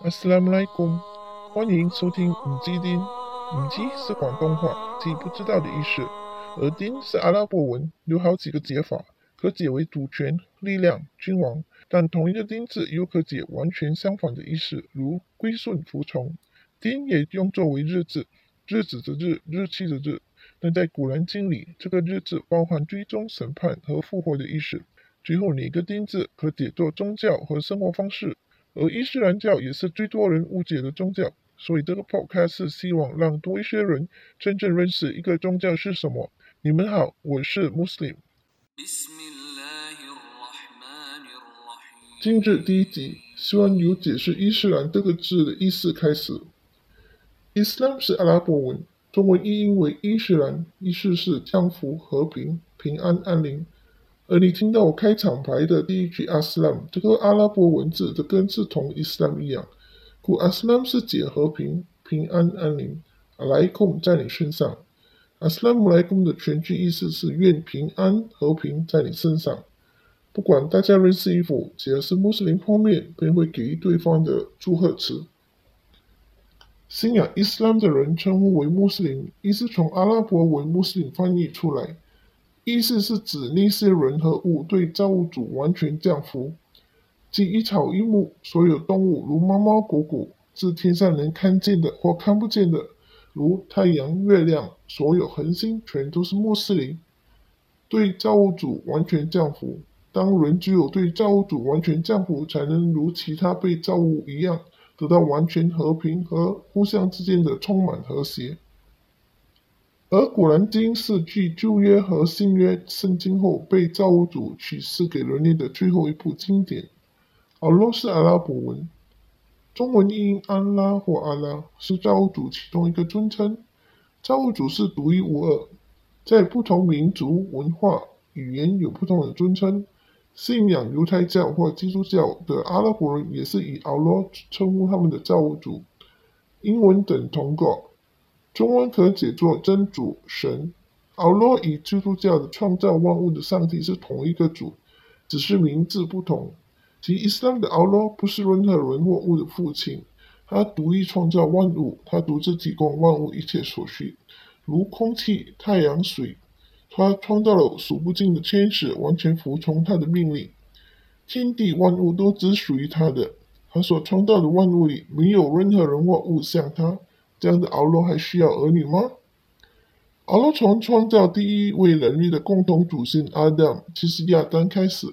阿斯拉姆莱贡，欢迎收听五基丁。五基是广东话，即不知道的意思。而丁是阿拉伯文，有好几个解法，可解为主权、力量、君王。但同一个丁字又可解完全相反的意思，如归顺、服从。丁也用作为日子，日子的日，日期的日。但在古兰经里，这个日子包含追踪、审判和复活的意思。最后，哪个丁字可解作宗教和生活方式，而伊斯兰教也是最多人误解的宗教。所以这个 podcast 是希望让多一些人真正认识一个宗教是什么。你们好，我是 Muslim。今日第一集，希望由解释伊斯兰这个字的意思开始。Islam 是阿拉伯文，中文译音为伊斯兰，意思是降福、和平、平安、安宁。而你听到我开场白的第一句阿斯兰，这个阿拉伯文字的根是同伊斯兰一样，故阿斯兰是解和平、平安、安宁。阿莱贡在你身上，阿斯兰姆莱贡的全句意思是愿平安、和平在你身上。不管大家认识与否，只要是穆斯林碰面，便会给予对方的祝贺词。信仰伊斯兰的人称呼为穆斯林，意思从阿拉伯文穆斯林翻译出来。意思是指那些人和物对造物主完全降服，即一草一木，所有动物如猫猫狗狗，至天上能看见的或看不见的，如太阳、月亮，所有恒星全都是穆斯林，对造物主完全降服。当人只有对造物主完全降服，才能如其他被造物一样，得到完全和平和互相之间的充满和谐。而《古兰经》是继旧约和新约圣经后被造物主启示给人类的最后一部经典。阿拉是阿拉伯文，中文译音安拉或阿拉是造物主其中一个尊称。造物主是独一无二，在不同民族、文化、语言有不同的尊称。信仰犹太教或基督教的阿拉伯人也是以阿拉称呼他们的造物主。英文等同 God。中文可解作真主神，奥罗与基督教的创造万物的上帝是同一个主，只是名字不同。即伊斯兰的阿罗不是任何人或物的父亲，他独立创造万物，他独自提供万物一切所需，如空气、太阳、水。他创造了数不尽的天使，完全服从他的命令。天地万物都只属于他的，他所创造的万物里没有任何人或物像他。这样的敖罗还需要儿女吗？阿罗从创造第一位人类的共同祖先阿当，其实亚当开始，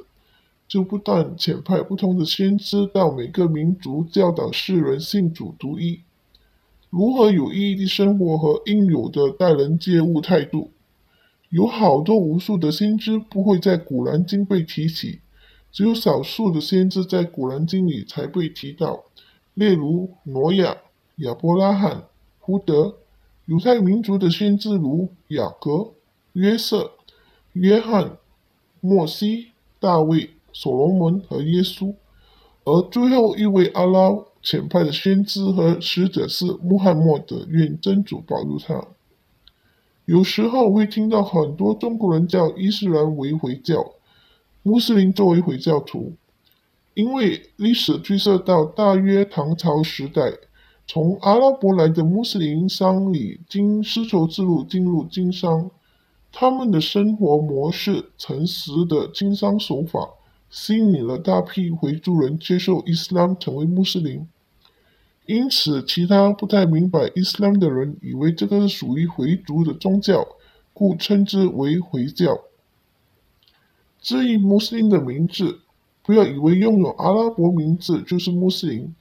就不断遣派不同的先知到每个民族，教导世人信主独一，如何有意义的生活和应有的待人接物态度。有好多无数的先知不会在古兰经被提起，只有少数的先知在古兰经里才被提到，例如挪亚、亚伯拉罕。胡德，犹太民族的先知如雅各、约瑟、约翰、莫西、大卫、所罗门和耶稣，而最后一位阿拉遣派的先知和使者是穆罕默德，愿真主保佑他。有时候会听到很多中国人叫伊斯兰为回教，穆斯林作为回教徒，因为历史追溯到大约唐朝时代。从阿拉伯来的穆斯林商旅经丝绸之路进入经商，他们的生活模式、诚实的经商手法，吸引了大批回族人接受伊斯兰，成为穆斯林。因此，其他不太明白伊斯兰的人以为这个是属于回族的宗教，故称之为回教。至于穆斯林的名字，不要以为拥有阿拉伯名字就是穆斯林。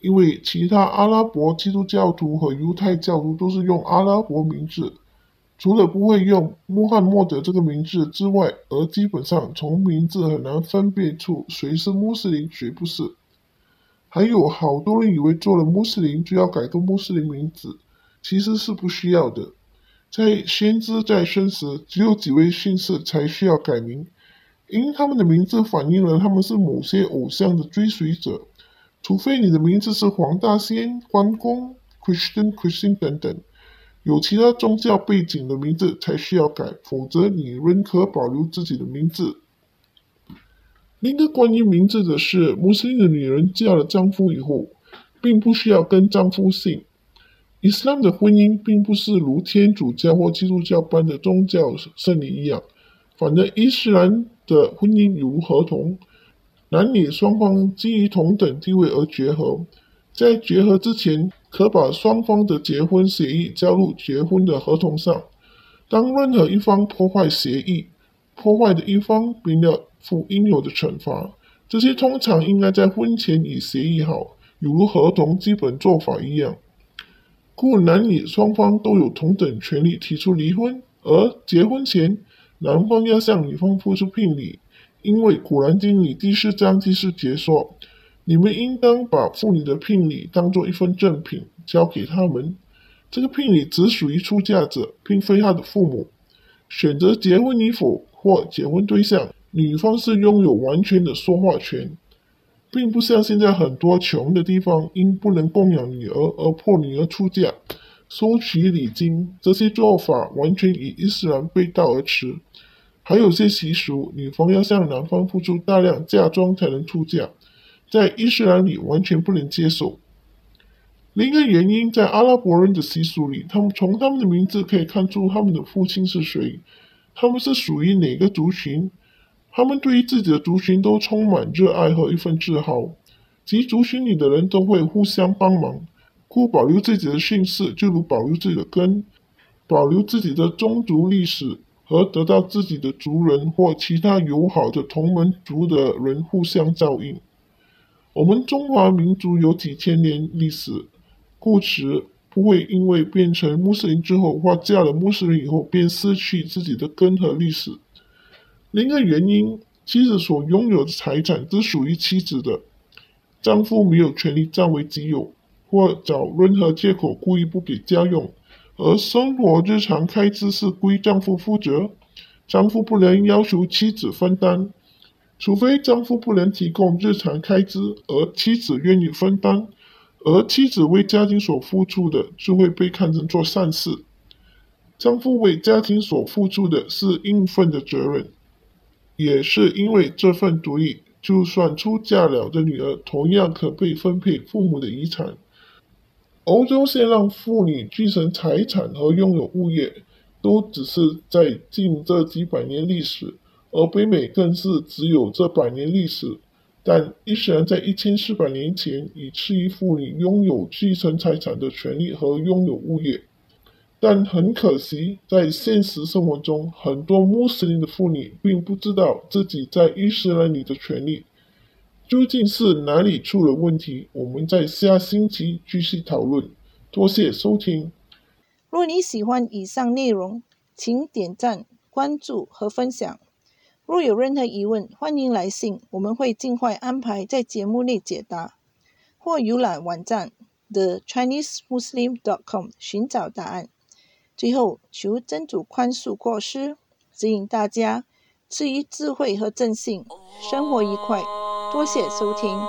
因为其他阿拉伯基督教徒和犹太教徒都是用阿拉伯名字，除了不会用穆罕默德这个名字之外，而基本上从名字很难分辨出谁是穆斯林，谁不是。还有好多人以为做了穆斯林就要改个穆斯林名字，其实是不需要的。在先知在生时，只有几位信士才需要改名，因他们的名字反映了他们是某些偶像的追随者。除非你的名字是黄大仙、关公、Christian、Christian 等等，有其他宗教背景的名字才需要改，否则你仍可保留自己的名字。另一个关于名字的是，穆斯林的女人嫁了丈夫以后，并不需要跟丈夫姓。伊斯兰的婚姻并不是如天主教或基督教般的宗教圣礼一样，反正伊斯兰的婚姻如合同，男女双方基于同等地位而结合，在结合之前，可把双方的结婚协议加入结婚的合同上。当任何一方破坏协议，破坏的一方便要负应有的惩罚。这些通常应该在婚前已协议好，如合同基本做法一样。故男女双方都有同等权利提出离婚，而结婚前，男方要向女方付出聘礼，因为《古兰经》里第四章第四节说：“你们应当把妇女的聘礼当作一份赠品交给他们，这个聘礼只属于出嫁者，并非他的父母。选择结婚与否或结婚对象，女方是拥有完全的说话权。”并不像现在很多穷的地方因不能供养女儿而迫女儿出嫁、收取礼金，这些做法完全与伊斯兰背道而驰。还有些习俗，女方要向男方付出大量嫁妆才能出嫁，在伊斯兰里完全不能接受。另一个原因，在阿拉伯人的习俗里，他们从他们的名字可以看出他们的父亲是谁，他们是属于哪个族群。他们对于自己的族群都充满热爱和一份自豪，及族群里的人都会互相帮忙，故保留自己的姓氏就如保留自己的根，保留自己的宗族历史和得到自己的族人或其他友好的同门族的人互相照应。我们中华民族有几千年历史，故此不会因为变成穆斯林之后或嫁了穆斯林以后便失去自己的根和历史。另一个原因，妻子所拥有的财产只属于妻子的，丈夫没有权利占为己有，或找任何借口故意不给家用。而生活日常开支是归丈夫负责，丈夫不能要求妻子分担，除非丈夫不能提供日常开支，而妻子愿意分担，而妻子为家庭所付出的就会被看成做善事。丈夫为家庭所付出的是应分的责任。也是因为这份独立，就算出嫁了的女儿，同样可被分配父母的遗产。欧洲先让妇女继承财产和拥有物业，都只是在近这几百年历史，而北美更是只有这百年历史。但伊斯兰在一千四百年前已赐予妇女拥有继承财产的权利和拥有物业。但很可惜，在现实生活中，很多穆斯林的妇女并不知道自己在伊斯兰里的权利。究竟是哪里出了问题？我们在下星期继续讨论。多谢收听。若你喜欢以上内容，请点赞、关注和分享。若有任何疑问，欢迎来信，我们会尽快安排在节目内解答。或浏览网站 thechinesemuslim.com 寻找答案。最后，求真主宽恕过失，指引大家赐予智慧和正信，生活愉快。多谢收听。